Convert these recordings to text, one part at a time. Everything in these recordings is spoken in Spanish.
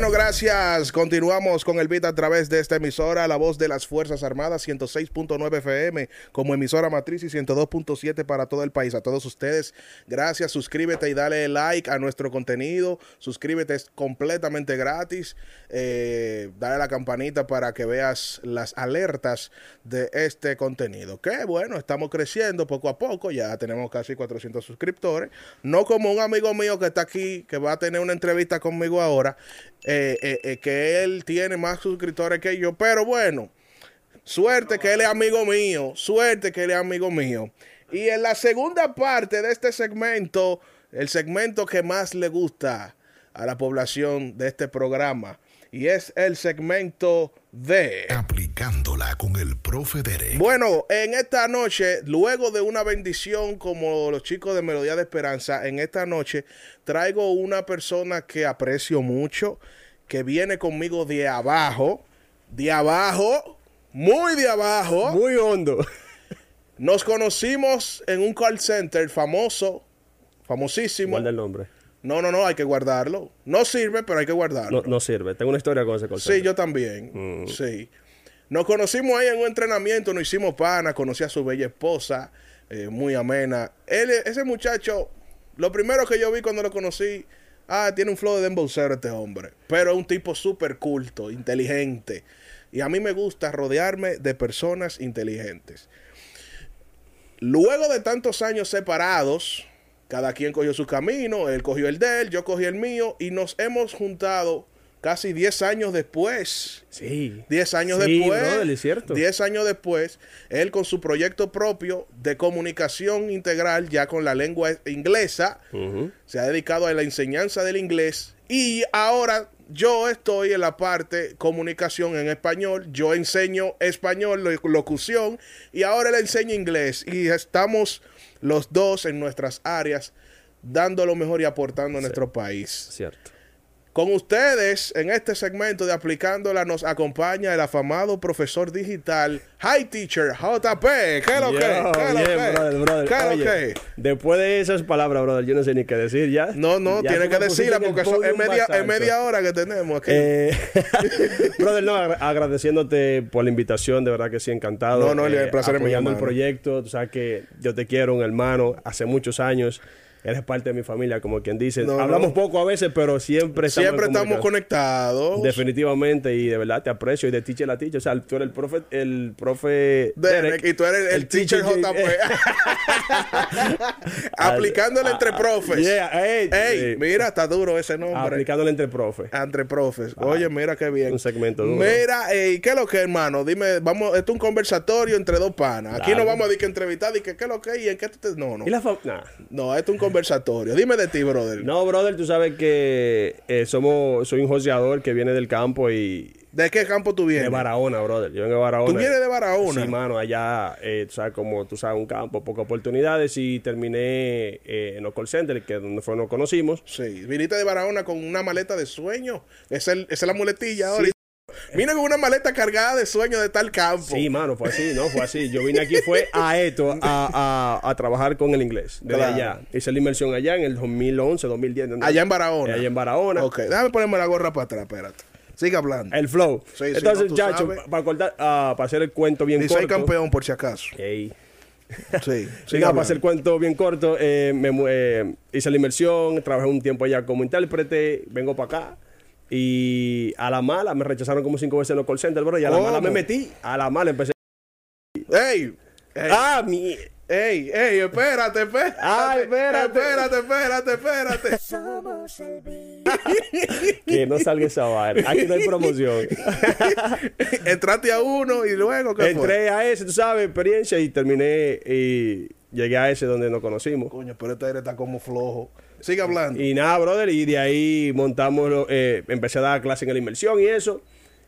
Bueno, gracias. Continuamos con el beat a través de esta emisora, La Voz de las Fuerzas Armadas, 106.9 FM, como emisora matriz y 102.7 para todo el país. A todos ustedes, gracias. Suscríbete y dale like a nuestro contenido. Suscríbete, es completamente gratis. Eh, dale a la campanita para que veas las alertas de este contenido. Que bueno, estamos creciendo poco a poco. Ya tenemos casi 400 suscriptores. No como un amigo mío que está aquí, que va a tener una entrevista conmigo ahora eh, eh, eh, que él tiene más suscriptores que yo, pero bueno, suerte que él es amigo mío, suerte que él es amigo mío. Y en la segunda parte de este segmento, el segmento que más le gusta a la población de este programa, y es el segmento de... Con el profe Derek. Bueno, en esta noche, luego de una bendición como los chicos de Melodía de Esperanza, en esta noche traigo una persona que aprecio mucho, que viene conmigo de abajo, de abajo, muy de abajo. Muy hondo. Nos conocimos en un call center famoso, famosísimo. Guarda el nombre. No, no, no, hay que guardarlo. No sirve, pero hay que guardarlo. No, no sirve. Tengo una historia con ese call Sí, center. yo también. Mm. Sí. Nos conocimos ahí en un entrenamiento, nos hicimos pana, conocí a su bella esposa, eh, muy amena. Él, ese muchacho, lo primero que yo vi cuando lo conocí, ah, tiene un flow de embocero este hombre. Pero es un tipo súper culto, inteligente. Y a mí me gusta rodearme de personas inteligentes. Luego de tantos años separados, cada quien cogió su camino, él cogió el de él, yo cogí el mío y nos hemos juntado casi 10 años después. Sí. 10 años Sí, después. brother, es cierto. 10 años después, él con su proyecto propio de comunicación integral, ya con la lengua inglesa, se ha dedicado a la enseñanza del inglés y ahora yo estoy en la parte comunicación en español, yo enseño español, lo- locución y ahora le enseño inglés y estamos los dos en nuestras áreas dando lo mejor y aportando a nuestro país. Cierto. Con ustedes, en este segmento de Aplicándola, nos acompaña el afamado profesor digital, Hi Teacher, JP. ¿Qué es lo que? ¿Qué. Después de esas palabras, brother, yo no sé ni qué decir ya. No, no, Ya tiene que decirla porque eso es media, es media hora que tenemos aquí. Eh, brother, no, agra- agradeciéndote por la invitación, de verdad que sí, encantado. No, no, el placer es mío, el proyecto, tú sabes que yo te quiero, un hermano, hace muchos años. Eres parte de mi familia, como quien dice. No, no. Hablamos poco a veces, pero siempre estamos Siempre estamos conectados. Definitivamente, y de verdad te aprecio y de teacher a teacher. O sea, tú eres el profe, el profe Derek, y tú eres el, teacher JP. Aplicándole entre profes. Yeah, hey, Ey, mira, está duro ese nombre. aplicándole entre profe. Entre profes. Oye, mira qué bien. un segmento duro. Mira, ey, ¿qué es lo que, hermano? Dime, vamos, esto es un conversatorio entre dos panas. Aquí Claro. no vamos a decir que entrevistar, y que qué es lo que y en qué tú te... No, no. ¿Y la fa- nah. No, esto es un conversatorio. Dime de ti, brother. No, brother, tú sabes que eh, somos, soy un joseador que viene del campo y ¿De qué campo tú de vienes? Barahona, brother. Yo vengo de Barahona. ¿Tú vienes de Barahona? Sí, mano, allá, eh, tú sabes, como tú sabes, un campo, pocas oportunidades y terminé eh, en los call centers, que donde fue nos conocimos. Sí, viniste de Barahona con una maleta de sueño. Esa es, el- esa es la muletilla ahora. Vine con una maleta cargada de sueño de tal campo. Sí, mano, fue así, ¿no? Fue así. Yo vine aquí, fue a esto, a, a, a trabajar con el inglés, desde Claro. allá. Hice la inversión allá en el 2011, 2010. ¿no? Allá en Barahona. Allá en Barahona. Ok, déjame ponerme la gorra para atrás, espérate. Sigue hablando. El flow. Sí, Entonces, no, chacho, para cortar, ah, para hacer el cuento bien soy corto. campeón por si acaso. Ey. Sí, Sí, nada, para hacer el cuento bien corto, eh, me eh, hice la inversión, trabajé un tiempo allá como intérprete, vengo para acá. Y a la mala me rechazaron como cinco veces en los call centers, bro. Y a la ¿Cómo? mala me metí. A la mala empecé. ¡Ey! ¡Ey! ¡Ah, mi! ¡Ey! ¡Ey! Espérate, espérate. Ay, espérate. Espérate, espérate, espérate. Somos el. Que no salga esa vaina. Aquí no hay promoción. Entraste a uno y luego, ¿qué fue? Entré a ese, tú sabes, experiencia y terminé y llegué a ese donde nos conocimos. Coño, pero este aire está como flojo. Sigue hablando. Y nada, brother, y de ahí montamos, eh, empecé a dar clases en la inmersión y eso.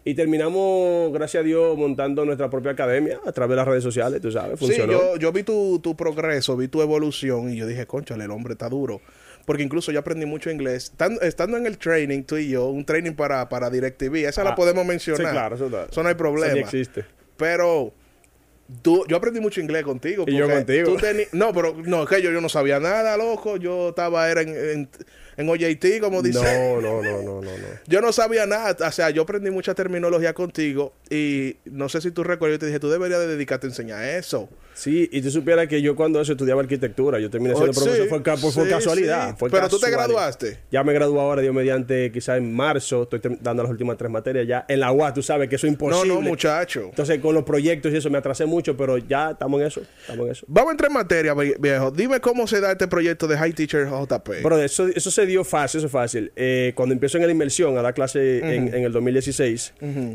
Y terminamos, gracias a Dios, montando nuestra propia academia a través de las redes sociales, tú sabes, Sí, funcionó. yo, yo vi tu, tu progreso, vi tu evolución y yo dije, conchale, el hombre está duro. Porque incluso yo aprendí mucho inglés. Tan- estando en el training, tú y yo, un training para, para DirecTV, esa la Ah, podemos mencionar. sí, claro, eso está- no hay problema. Eso existe. Pero tú, yo aprendí mucho inglés contigo. Y yo contigo. tú no, pero no, que yo, yo no sabía nada, loco. Yo estaba era en, en- En OJT, como dice. No, no, no, no, no, no. Yo no sabía nada, o sea, yo aprendí mucha terminología contigo y no sé si tú recuerdas, yo te dije, tú deberías de dedicarte a enseñar eso. Sí, y tú supieras que yo cuando eso estudiaba arquitectura, yo terminé siendo Oh, profesor, sí, fue, por, casualidad. sí. fue Pero tú te graduaste. Ya me gradué ahora, Dios mediante, quizás en marzo, estoy dando las últimas tres materias ya. En la UAS, tú sabes que eso es No, imposible. no, muchacho. Entonces, con los proyectos y eso me atrasé mucho, pero ya estamos en eso, estamos en eso. Vamos a entrar en materia, vie- viejo. Dime cómo se da este proyecto de High Teacher JP. Pero eso, eso se dio fácil, eso es fácil. Eh, cuando empiezo en la inmersión a dar clase en, en el 2016,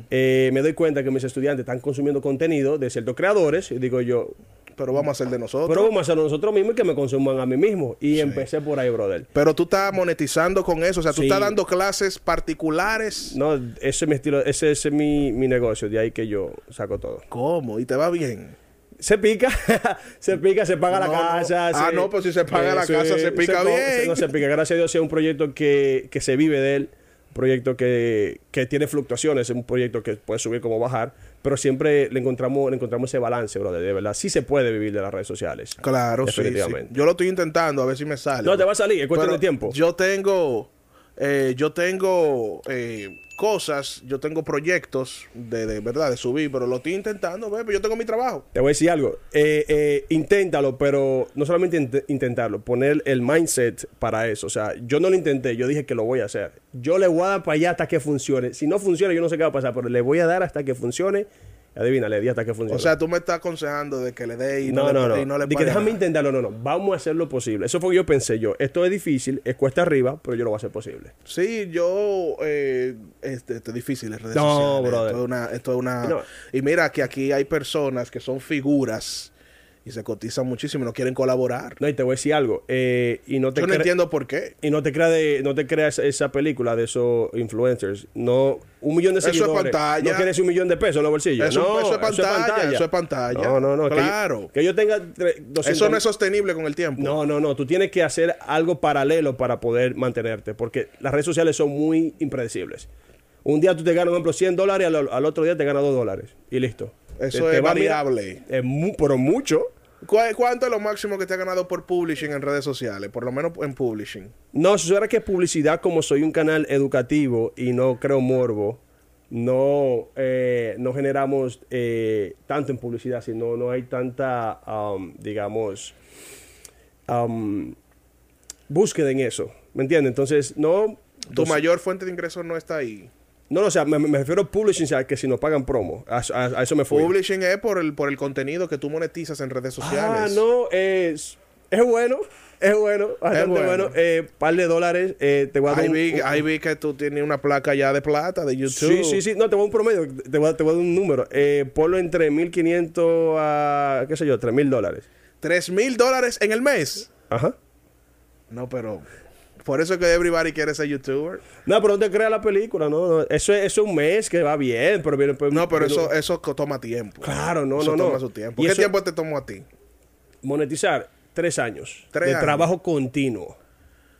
eh, me doy cuenta que mis estudiantes están consumiendo contenido de ciertos creadores y digo yo, Pero vamos a hacer de nosotros. pero vamos a hacerlo nosotros mismos y que me consuman a mí mismo. Y empecé por ahí, brother. Pero tú estás monetizando con eso, o sea, tú Sí. estás dando clases particulares. No, ese es mi estilo, ese, ese es mi, mi negocio, de ahí que yo saco todo. ¿Cómo? ¿Y te va bien? Se pica, se pica, se paga No, la no. casa. Ah, se- no, pues si se paga la Eso casa, se pica co- bien. No se pica, gracias a Dios, es un proyecto que, que se vive de él, un proyecto que, que tiene fluctuaciones, es un proyecto que puede subir como bajar, pero siempre le encontramos, le encontramos ese balance, brother, de verdad. Sí se puede vivir de las redes sociales. Claro, sí, sí. Definitivamente. Yo lo estoy intentando, a ver si me sale. No, te va a salir, es cuestión Pero de tiempo. Yo tengo, eh, yo tengo eh, cosas, yo tengo proyectos de, de verdad, de subir, pero lo estoy intentando, pero yo tengo mi trabajo. Te voy a decir algo. Eh, eh, inténtalo, pero no solamente int- intentarlo, poner el mindset para eso. O sea, yo no lo intenté, yo dije que lo voy a hacer. Yo le voy a dar para allá hasta que funcione. Si no funciona, yo no sé qué va a pasar, pero le voy a dar hasta que funcione. Adivina, le di hasta que funcione. O sea, tú me estás aconsejando de que le dé y no, no, no, le, no. y no le Di que déjame nada. intentarlo. No, no. Vamos a hacer lo posible. Eso fue lo que yo pensé yo. Esto es difícil, es cuesta arriba, pero yo lo voy a hacer posible. Sí, yo, eh, este, esto es difícil en redes No, sociales. brother. Esto es una, esto es una, No. y mira que aquí hay personas que son figuras y se cotizan muchísimo y no quieren colaborar. No, y te voy a decir algo. eh, y no te Yo no entiendo por qué. Y no te creas de, no te creas esa película de esos influencers. No, un millón de Eso es seguidores. pantalla. No quiere decir un millón de pesos en los bolsillos. Eso- no, eso es pantalla, eso es pantalla. No, no, no. que yo- Claro. Que yo, tenga tre- 200 Eso no es sostenible con el tiempo. No, no, no. Tú tienes que hacer algo paralelo para poder mantenerte. Porque las redes sociales son muy impredecibles. Un día tú te ganas, por ejemplo, 100 dólares, al, al otro día te ganas 2 dólares. Y listo. Eso Te- te es mirar- variable. Es mu- pero mucho. ¿Cu- ¿Cuánto es lo máximo que te ha ganado por publishing en redes sociales? Por lo menos en publishing. No, si fuera que publicidad, como soy un canal educativo y no creo morbo, no, eh, no generamos eh, tanto en publicidad, sino no hay tanta, um, digamos, um, búsqueda en eso. ¿Me entiendes? Entonces, no. Tu dos- mayor fuente de ingresos no está ahí. No, no, o sea, me, me refiero a publishing, o sea, que si nos pagan promo. A, a- a eso me fui. Publishing es por el, por el contenido que tú monetizas en redes Ah, sociales. no, es, es bueno. Es bueno, bastante bueno. bueno. Eh, par de dólares, eh, te voy a dar Ahí un- vi, un- ahí vi que tú tienes una placa ya de plata de YouTube. Sí, sí, sí. No, te voy a un promedio. Te voy a, te voy a dar un número. Eh, ponlo entre 1.500 a, qué sé yo, 3.000 dólares. ¿Tres mil dólares en el mes? Ajá. No, pero... Por eso es que everybody quiere ser youtuber. No, pero no te creas la película, ¿no? no. Eso, es, eso es un mes que va bien, pero viene... pues, No, pero eso, eso toma tiempo. Claro, no, eso no, no. toma su tiempo. Y ¿Qué eso- tiempo te tomó a ti? Monetizar, tres años. Tres de años. trabajo continuo.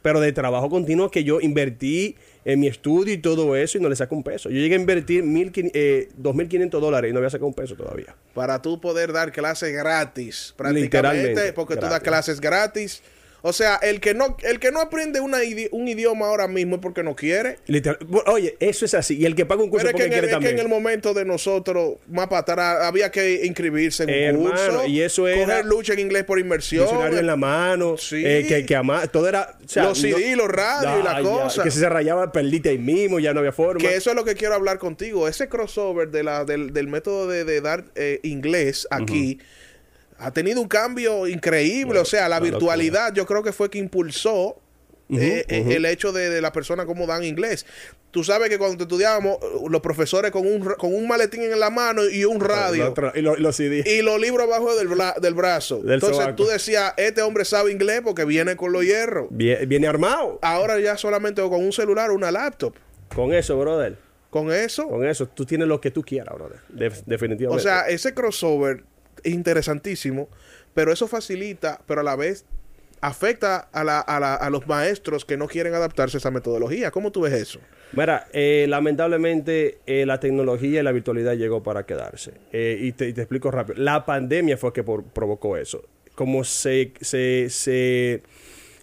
Pero de trabajo continuo que yo invertí en mi estudio y todo eso y no le saco un peso. Yo llegué a invertir 1.500, eh, 2.500 dólares y no había sacado un peso todavía. Para tú poder dar clases gratis, prácticamente, Literalmente, porque tú das gratis. clases gratis. O sea, el que no, el que no aprende una idi- un idioma ahora mismo es porque no quiere. Literal- Oye, eso es así. Y el que paga un curso Pero es que, porque en el, quiere es que en el momento de nosotros, más para atrás, había que inscribirse en un Hermano, curso. y eso era- Coger lucha en inglés por inmersión. diccionario en la mano, Sí. eh, que, que todo era... o sea, Los CD, los radios y la ya, cosa. Que si se rayaba, perdiste ahí mismo, ya no había forma. Que eso es lo que quiero hablar contigo. Ese crossover de la, del, del método de, de dar eh, inglés aquí ha tenido un cambio increíble. o sea, la virtualidad yo creo que fue que impulsó eh, eh, el hecho de, de la persona cómo dan inglés. Tú sabes que cuando estudiábamos, uh, los profesores con un, con un maletín en la mano y un radio. y, lo- y los. Y los libros abajo del, bla- del brazo. Del Entonces sobaco. tú decías, este hombre sabe inglés porque viene con los hierros. Vie- Viene armado. Ahora ya solamente con un celular o una laptop. Con eso, brother. Con eso. Con eso. Tú tienes lo que tú quieras, brother. De- O definitivamente. sea, ese crossover interesantísimo, pero eso facilita, pero a la vez afecta a, la- a la- a los maestros que no quieren adaptarse a esa metodología. ¿Cómo tú ves eso? Mira, eh, lamentablemente eh, la tecnología y la virtualidad llegó para quedarse. Eh, y, te, y te explico rápido. La pandemia fue que por- provocó eso. Como se, se, se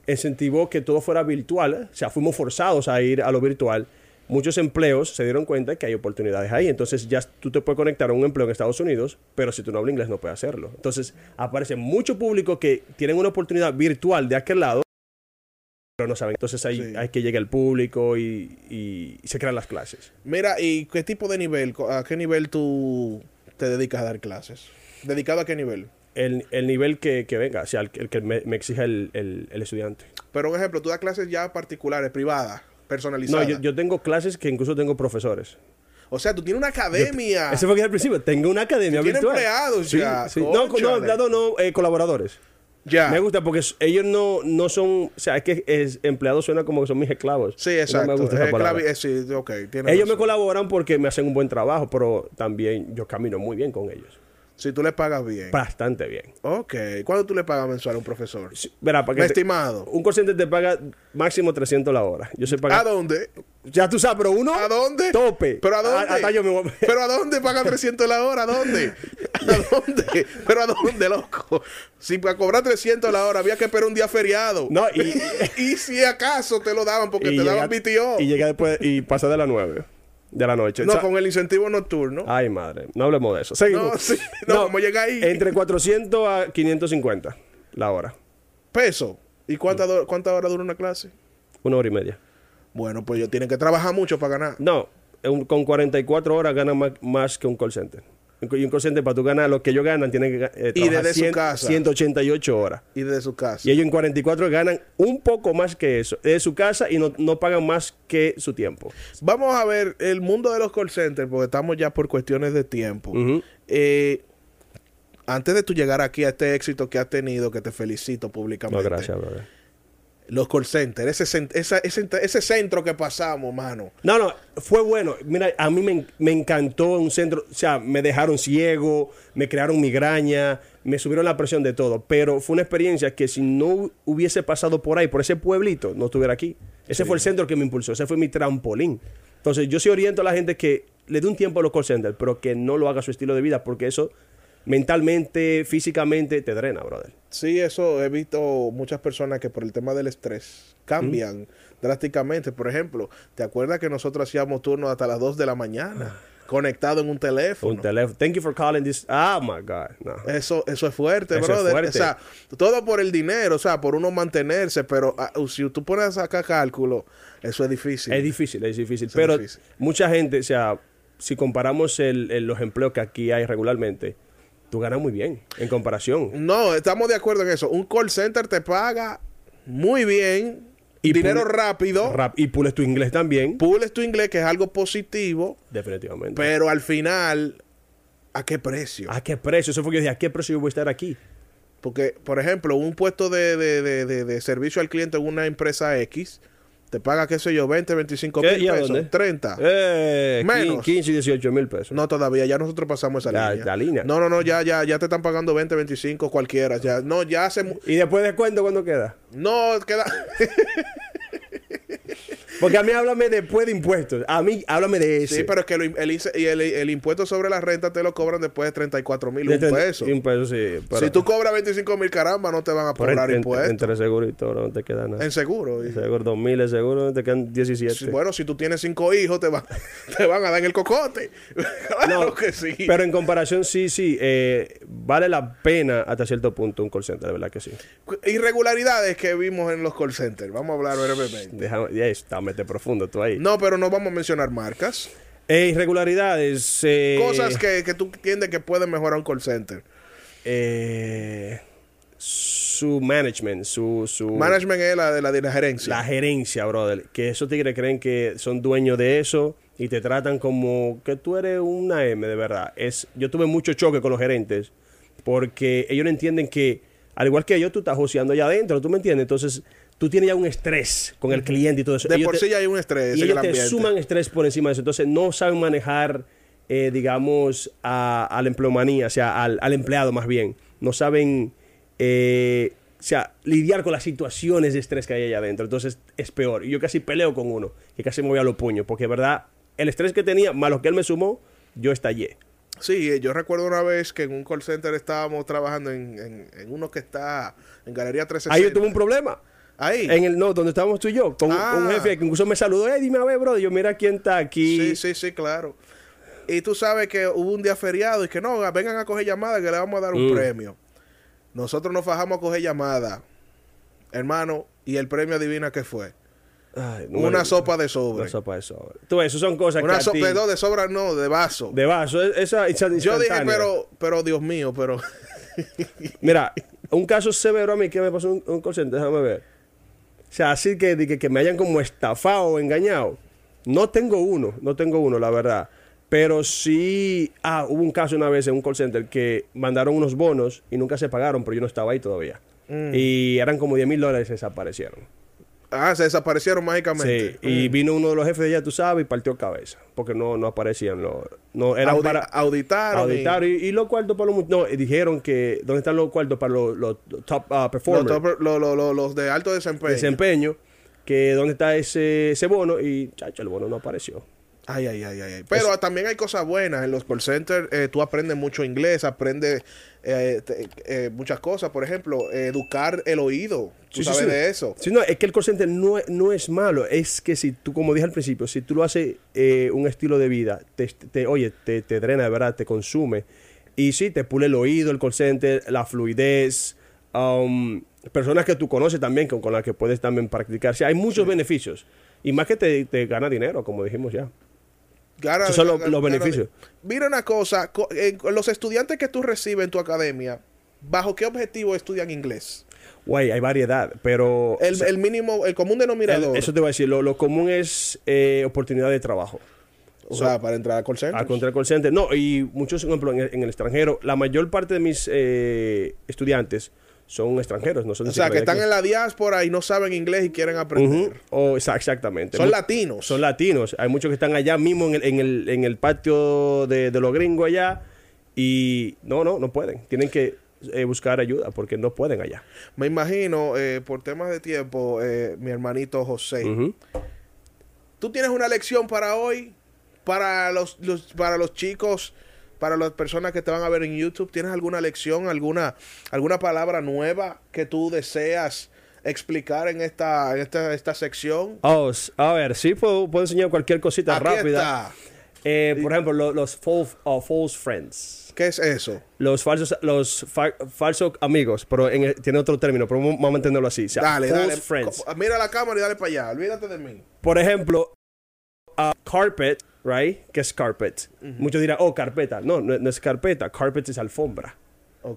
incentivó que todo fuera virtual, o sea, fuimos forzados a ir a lo virtual. Muchos empleos se dieron cuenta que hay oportunidades ahí. Entonces ya tú te puedes conectar a un empleo en Estados Unidos, pero si tú no hablas inglés no puedes hacerlo. Entonces aparece mucho público que tienen una oportunidad virtual de aquel lado, pero no saben. Entonces Sí. hay que llegar el público y, y- y se crean las clases. Mira, ¿y qué tipo de nivel, a qué nivel tú te dedicas a dar clases? ¿Dedicado a qué nivel? El, el nivel que, que venga, o sea, el, el que me, me exija el, el- el estudiante. Pero, un ejemplo, tú das clases ya particulares, privadas, No, personalizadas. yo, yo tengo clases que incluso tengo profesores. O sea, tú tienes una academia. Ese fue que al principio, tengo una academia Tú virtual. empleados Sí, ya, sí. No, no, empleados no, eh, colaboradores. ya. Me gusta porque ellos no, no son, o sea, es que es, empleados suena como que son mis esclavos. Sí, No exacto. me gusta esa Eh, palabra. eh, sí, ok, tienes Ellos me colaboran porque me hacen un buen trabajo, pero también yo camino muy bien con ellos. Si tú le pagas bien. Bastante bien. ok. ¿Cuánto tú le pagas mensual a un profesor? Sí, Verá, para Un que te- estimado. un call center te paga máximo 300 la hora. Yo sé ¿A pagar. dónde? Ya tú sabes, pero uno. ¿A dónde? Tope. ¿Pero a dónde? hasta yo me voy- ¿Pero a dónde paga 300 la hora? ¿A dónde? ¿A dónde? ¿Pero a dónde, loco? Si para cobrar 300 la hora había que esperar un día feriado. No, y- y si acaso te lo daban porque te llega- daban BTO. Y llega después y pasa de las 9 de la noche. O no, sea, con el incentivo nocturno. Ay, madre. No hablemos de eso. Seguimos. No, sí. No, ¿cómo llega ahí? Entre 400 a 550 la hora. Peso. ¿Y cuántas do- cuántas horas dura una clase? Una hora y media. Bueno, pues ellos tienen que trabajar mucho para ganar. No, un- con 44 horas gana más, más que un call center. Y un call center, para tú ganar lo que ellos ganan, tienen que eh, Y desde su casa. 188 horas. Y desde su casa. Y ellos en 44 ganan un poco más que eso. De su casa y no, no pagan más que su tiempo. Vamos a ver el mundo de los call centers, porque estamos ya por cuestiones de tiempo. Eh, antes de tú llegar aquí a este éxito que has tenido, que te felicito No, públicamente. gracias, brother. Los call centers, ese, esa- ese, ese centro que pasamos, mano. No, no, fue bueno. Mira, a mí me, me encantó un centro, o sea, me dejaron ciego, me crearon migraña, me subieron la presión de todo, pero fue una experiencia que si no hubiese pasado por ahí, por ese pueblito, no estuviera aquí. Ese fue el centro que me impulsó, ese fue mi trampolín. Entonces, yo sí oriento a la gente que le dé un tiempo a los call centers, pero que no lo haga su estilo de vida, porque eso mentalmente, físicamente, te drena, brother. Sí, eso he visto muchas personas que por el tema del estrés cambian drásticamente. Por ejemplo, ¿te acuerdas que nosotros hacíamos turnos hasta las 2 de la mañana? Conectado en un teléfono. Un teléfono. Thank you for calling this. Oh my God. No. Eso, eso es fuerte, Eso es brother. fuerte. O sea, todo por el dinero, o sea, por uno mantenerse, pero ah, si tú pones a sacar cálculo, eso es difícil. Es difícil, es difícil. Es pero difícil. mucha gente, o sea, si comparamos el- el- los empleos que aquí hay regularmente, tú ganas muy bien en comparación. No, estamos de acuerdo en eso. Un call center te paga muy bien, Y dinero rápido, Rap- y pules tu inglés también, pules tu inglés, que es algo positivo, definitivamente. pero al final, ¿a qué precio? ¿A qué precio? Eso fue que yo dije, ¿a qué precio yo voy a estar aquí? Porque, por ejemplo, un puesto de- de- de- de servicio al cliente en una empresa X te paga, qué sé yo, 20, 25 ¿Qué? mil ¿Y a pesos, dónde? 30. Eh, Menos. 15 y 18 mil pesos. No, todavía, ya nosotros pasamos esa La- línea. la línea. No, no, no, ya, ya, ya te están pagando 20, 25, cualquiera. Ya, no, ya hace. ¿Y después de cuándo cuándo queda? No, queda. Porque a mí háblame después de impuestos. A mí háblame de ese. sí, pero es que el, impuesto sobre la renta te lo cobran después de 34 mil, un peso. Un peso, sí. pero- Si tú cobras 25 mil, caramba, no te van a cobrar impuestos. Entre seguro y todo no te queda nada. En seguro. y- Seguro 2000 es seguro, te quedan 17. Sí, bueno, si tú tienes cinco hijos, te, van te van a dar en el cocote. claro No, que sí. Pero en comparación, sí, sí, eh, vale la pena hasta cierto punto un call center, de verdad que sí. Irregularidades que vimos en los call centers. Vamos a hablar brevemente. Déjame, ya está, mete profundo tú ahí. No, pero no vamos a mencionar marcas. Eh, irregularidades. eh, Cosas que, que tú entiendes que pueden mejorar un call center. eh, su management, su... su Management es la de la, de la gerencia. La gerencia, brother. Que esos tigres creen que son dueños de eso y te tratan como que tú eres una M, de verdad. Es, yo tuve mucho choque con los gerentes porque ellos no entienden que, al igual que yo, tú estás joseando allá adentro, ¿tú me entiendes? Entonces, tú tienes ya un estrés con el cliente y todo eso. de Ellos por te- sí ya hay un estrés y en el ellos te suman estrés por encima de eso. Entonces, no saben manejar, eh, digamos, a, a la empleomanía, o sea, al, al empleado más bien. No saben, eh, o sea, lidiar con las situaciones de estrés que hay allá adentro. Entonces, es peor. Y yo casi peleo con uno, que casi me voy a los puños, porque, verdad, el estrés que tenía, más lo que él me sumó, yo estallé. Sí, eh, yo recuerdo una vez que en un call center estábamos trabajando en, en- en uno que está en Galería 360. Ahí yo tuve un problema. Ahí. En el, no, donde estábamos tú y yo, con Ah. un jefe que incluso me saludó, eh, dime a ver, bro, yo mira quién está aquí. Sí, sí, sí, claro. Y tú sabes que hubo un día feriado y que no, vengan a coger llamadas que le vamos a dar un Mm. premio. Nosotros nos fajamos a coger llamadas, hermano, y el premio adivina qué fue. Ay, no Una me- sopa de sobre. Una sopa de sobre. Tú, eso son cosas Una que a sopa ti- de, no, de sobra, no, de vaso. de vaso. es- Esa, Yo dije, pero, pero Dios mío, pero Mira, un caso severo a mí que me pasó un, un call center, déjame ver. O sea, así que, que, que me hayan como estafado o engañado. No tengo uno, no tengo uno, la verdad. Pero sí, ah, hubo un caso una vez en un call center que mandaron unos bonos y nunca se pagaron, pero yo no estaba ahí todavía. Mm. Y eran como 10 mil dólares y desaparecieron. Ah, se desaparecieron mágicamente. Sí, y Mm. vino uno de los jefes de ella, tú sabes, y partió cabeza. Porque no, no aparecían. No, no eran Audi- para auditaron. y- auditar. Y, y los cuartos para los... No, dijeron que... ¿Dónde están los cuartos para los, los top uh, los, performers? top- lo- lo- lo- los de alto desempeño. desempeño, que dónde está ese, ese bono y chacho, el bono no apareció. Ay, ay, ay, ay. ay. Pero también hay cosas buenas. En los call centers eh, tú aprendes mucho inglés, aprendes eh, te- eh, muchas cosas. Por ejemplo, educar el oído. Tú Sí, sabes sí. de eso. Sí, no, es que el call center no, es- no es malo, es que si tú, como dije al principio, si tú lo haces eh, un estilo de vida, te, te- oye, te, te drena de verdad, te consume. Y sí, te pule el oído, el call center, la fluidez, um, personas que tú conoces también, con, con las que puedes también practicar. Sí, hay muchos beneficios. Y más que te, te gana dinero, como dijimos ya. Gana- Esos son los- gana- los gana- beneficios. Mira una cosa. co- eh, los estudiantes que tú recibes en tu academia, ¿bajo qué objetivo estudian inglés? Guay, hay variedad, pero... El, o sea, el mínimo, el común el- denominador. eso te voy a decir, lo, lo común es eh, oportunidad de trabajo. o sea, para entrar al call center. a contra el call center. No, y muchos, por ejemplo, en el, en el extranjero, la mayor parte de mis eh, estudiantes son extranjeros, no son O sea, que están en la diáspora y no saben inglés y quieren aprender. exactamente. Son latinos. Son latinos. Hay muchos que están allá mismo en el, en el, en el patio de, de los gringos allá y no, no, no pueden. Tienen que eh, buscar ayuda porque no pueden allá. Me imagino, eh, por temas de tiempo, eh, mi hermanito José. Ujú. ¿Tú tienes una lección para hoy? Para los, los- para los chicos, para las personas que te van a ver en YouTube, ¿tienes alguna lección, alguna, alguna palabra nueva que tú deseas explicar en esta, en esta, esta sección? Oh, a ver, sí puedo, puedo enseñar cualquier cosita Aquí rápida. está. Eh, por ejemplo, lo- los false, uh, false friends. ¿Qué es eso? Los falsos, los fa- falsos amigos, pero en tiene otro término, pero vamos a mantenerlo así. O sea, dale, false dale. friends. Mira la cámara y dale para allá. Olvídate de mí. Por ejemplo, uh, carpet, right? ¿Qué es carpet? Muchos dirán, oh, carpeta. No, no, no es carpeta. Carpet es alfombra.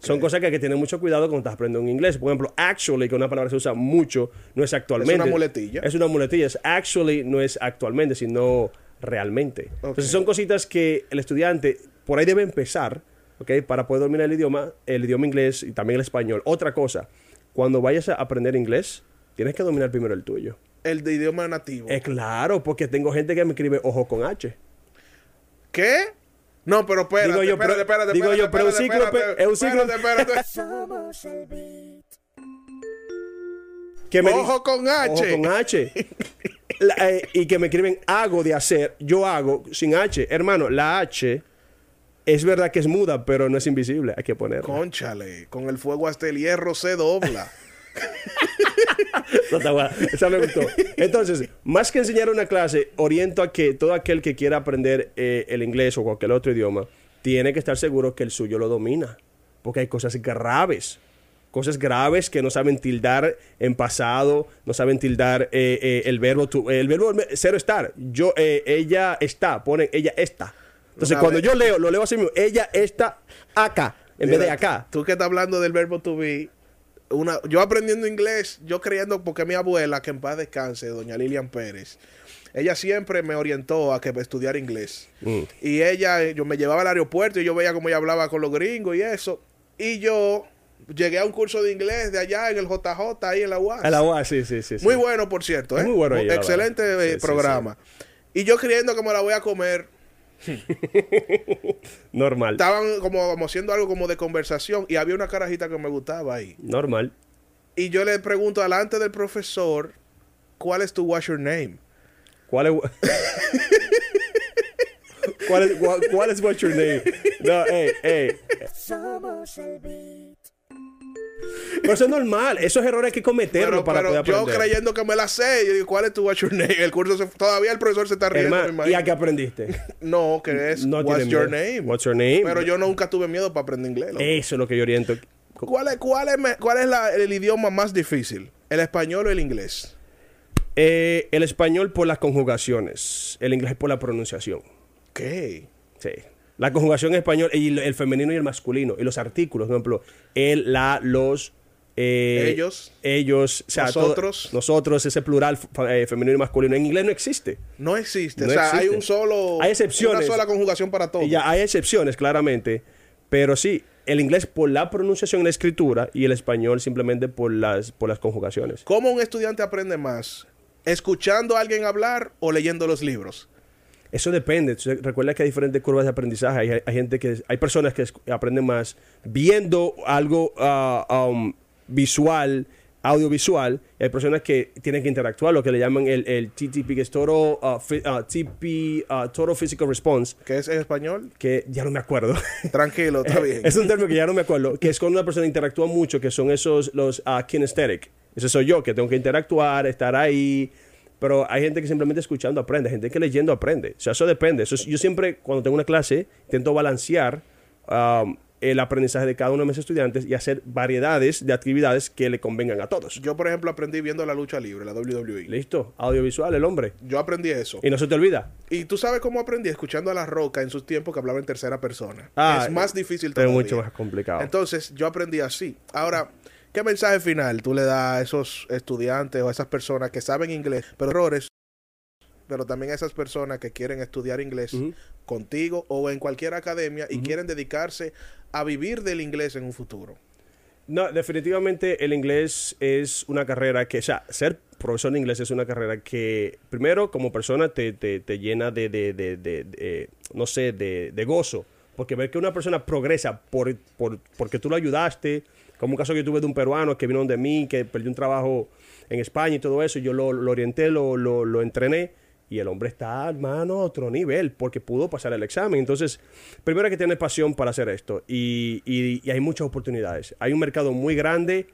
Son cosas que hay que tener mucho cuidado cuando estás aprendiendo inglés. Por ejemplo, actually, que es una palabra que se usa mucho, no es actualmente. Es una muletilla. Es una muletilla. Es actually, no es actualmente, sino realmente. Entonces son cositas que el estudiante por ahí debe empezar, ¿ok? Para poder dominar el idioma, el idioma inglés y también el español. Otra cosa, cuando vayas a aprender inglés, tienes que dominar primero el tuyo. El de idioma nativo. Es claro, porque tengo gente que me escribe ojo con H. ¿Qué? No, pero espérate, Digo yo, espérate, pero- espérate, digo espérate, yo, pero es un cíclope- espérate, espérate. Somos el beat. Que me Ojo con H. Ojo con H. La- eh, y que me escriben hago de hacer, yo hago sin H. Hermano, la H es verdad que es muda, pero no es invisible. Hay que ponerla. Conchale, con el fuego hasta el hierro se dobla. Esa me gustó. Entonces, más que enseñar una clase, oriento a que todo aquel que quiera aprender eh, el inglés o cualquier otro idioma, tiene que estar seguro que el suyo lo domina. Porque hay cosas graves. Cosas graves que no saben tildar en pasado, no saben tildar eh, eh, el verbo tu- el verbo cero estar. Yo, ella está, ponen ella está. Entonces, Una cuando vez- yo leo, lo leo así mismo, ella está acá, en vez de acá. Tú que estás hablando del verbo to be. Una, yo aprendiendo inglés, yo creyendo, porque mi abuela, que en paz descanse, doña Lilian Pérez, ella siempre me orientó a que estudiar inglés. Mm. Y ella, eh, yo me llevaba al aeropuerto y yo veía cómo ella hablaba con los gringos y eso. Y yo llegué a un curso de inglés de allá en el JJ, ahí en la UAS. A la UAS, sí, sí, sí. sí. Muy bueno, por cierto. Es ¿eh? muy bueno Excelente eh, Sí, sí, programa. Y yo creyendo que me la voy a comer, Normal. estaban como, como haciendo algo como de conversación y había una carajita que me gustaba ahí. Normal. Y yo le pregunto delante del profesor, ¿cuál es tu what's your name? ¿Cuál es, ¿Cuál es, cuál, cuál es what's your name? No, hey, hey. Somos el beat. Pero eso es normal. Esos errores hay que cometerlos para pero poder yo creyendo que me la sé, yo digo, ¿cuál es tu what's your name? El curso se- todavía el profesor se está riendo, me Hermano, ¿y a qué aprendiste? No, que es No what's your miedo. name. What's your name? Pero yo nunca tuve miedo para aprender inglés. loco. Eso es lo que yo oriento. ¿Cuál es, cuál es, me- cuál es la- el idioma más difícil? ¿El español o el inglés? Eh, el español por las conjugaciones. El inglés por la pronunciación. ¿Qué? Sí. La conjugación en español y el, femenino y el masculino. Y los artículos, por ejemplo, el, la, los. eh, Ellos. Ellos. O sea, Nosotros. todo- nosotros, ese plural eh, femenino y masculino. En inglés no existe. No existe. No o sea, existe. hay un solo. Hay excepciones. Una sola conjugación para todo. Y ya hay excepciones, claramente. Pero sí, el inglés por la pronunciación y la escritura y el español simplemente por las, por las conjugaciones. ¿Cómo un estudiante aprende más? ¿Escuchando a alguien hablar o leyendo los libros? Eso depende. Entonces, Recuerda que hay diferentes curvas de aprendizaje. Hay, hay gente que hay personas que aprenden más viendo algo ah, um, visual, audiovisual. Hay personas que tienen que interactuar, lo que le llaman el, el TTP, que es Total, ah, Phy- ah, TP, ah, Physical Response, ¿Qué es en español? que ya no me acuerdo. Tranquilo, está bien. es un término que ya no me acuerdo, que es cuando una persona interactúa mucho, que son esos, los ah, kinesthetic. Ese soy yo, que tengo que interactuar, estar ahí. Pero hay gente que simplemente escuchando aprende, hay gente que leyendo aprende. O sea, eso depende. Eso es- yo siempre, cuando tengo una clase, intento balancear um, el aprendizaje de cada uno de mis estudiantes y hacer variedades de actividades que le convengan a todos. Yo, por ejemplo, aprendí viendo la lucha libre, la WWE. Listo, audiovisual, el hombre. Yo aprendí eso. Y no se te olvida. Y tú sabes cómo aprendí escuchando a La Roca en sus tiempos que hablaba en tercera persona. Ah, es más difícil es todavía. mucho más complicado. Entonces, yo aprendí así. Ahora, ¿qué mensaje final tú le das a esos estudiantes o a esas personas que saben inglés, pero errores, pero también a esas personas que quieren estudiar inglés contigo o en cualquier academia y quieren dedicarse a vivir del inglés en un futuro? No, definitivamente el inglés es una carrera que, o sea, ser profesor de inglés es una carrera que, primero, como persona te, te, te llena de, de, de, de- de, no sé, de, de gozo. Porque ver que una persona progresa por, por, porque tú lo ayudaste, como un caso que tuve de un peruano que vino de mí, que perdió un trabajo en España y todo eso, yo lo, orienté, lo, lo, entrené. Y el hombre está, hermano, a otro nivel, porque pudo pasar el examen. Entonces, primero hay que tener pasión para hacer esto. Y- y hay muchas oportunidades. Hay un mercado muy grande,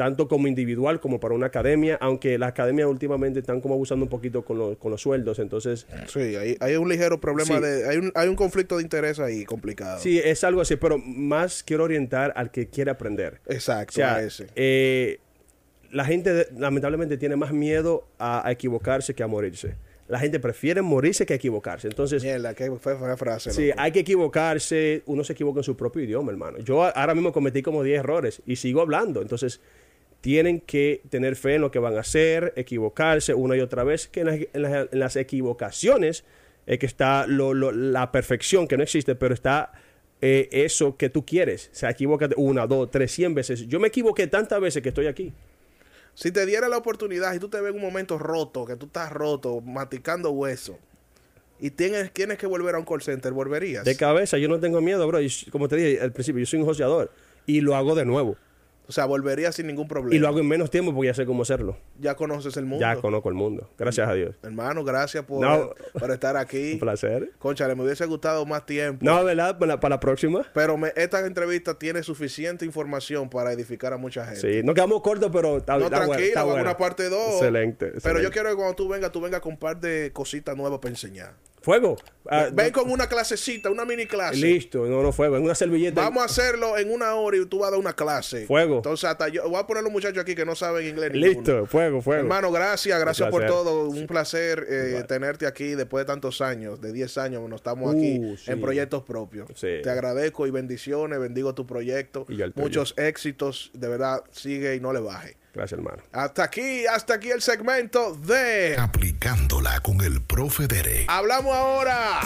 tanto como individual como para una academia, aunque las academias últimamente están como abusando un poquito con, los- con los sueldos. Entonces, Sí, hay, hay un ligero problema Sí. de... Hay un, hay un conflicto de interés ahí complicado. sí, es algo así, pero más quiero orientar al que quiere aprender. Exacto, O sea, a ese. eh, la gente lamentablemente tiene más miedo a, a equivocarse que a morirse. La gente prefiere morirse que equivocarse. Entonces, Mierda, qué fue fue frase. Sí, loco. hay que equivocarse. Uno se equivoca en su propio idioma, hermano. Yo ahora mismo cometí como 10 errores y sigo hablando. Entonces, tienen que tener fe en lo que van a hacer, equivocarse una y otra vez, que en las, en las- en las equivocaciones es que está lo- lo- la perfección, que no existe, pero está eh, eso que tú quieres. O sea, equivócate una, dos, tres, cien veces. Yo me equivoqué tantas veces que estoy aquí. Si te diera la oportunidad y tú te ves en un momento roto, que tú estás roto, maticando hueso, y tienes, tienes que volver a un call center, ¿volverías? De cabeza, yo no tengo miedo, bro. Y como te dije al principio, yo soy un joseador y lo hago de nuevo. O sea, volverías sin ningún problema. Y lo hago en menos tiempo porque ya sé cómo hacerlo. Ya conoces el mundo. Ya conozco el mundo. Gracias a Dios. Hermano, gracias por, No. por estar aquí. Un placer. Conchale, me hubiese gustado más tiempo. No, ¿verdad? Para la, para la próxima. Pero me- esta entrevista tiene suficiente información para edificar a mucha gente. Sí, nos quedamos cortos, pero está, No, tranquilo, está vamos a bueno. una parte 2. Excelente, Pero excelente. yo quiero que cuando tú vengas, tú vengas con un par de cositas nuevas para enseñar. Fuego. Ah, Ven con una clasecita, una mini clase. Listo, no, no fuego. En una servilleta. Vamos a hacerlo en una hora y tú vas a dar una clase. Fuego. Entonces, hasta yo voy a poner a los muchachos aquí que no saben inglés. Listo, ninguno. fuego, fuego. Hermano, gracias, gracias por todo. Un placer eh, tenerte aquí después de tantos años, de 10 años, nos estamos Uh, aquí sí. en proyectos propios. Sí. Te agradezco y bendiciones, bendigo tu proyecto. Y. Muchos éxitos, de verdad, sigue y no le baje. Gracias, hermano. Hasta aquí, hasta aquí el segmento de Aplicándola con el profe Derek. Hablamos ahora.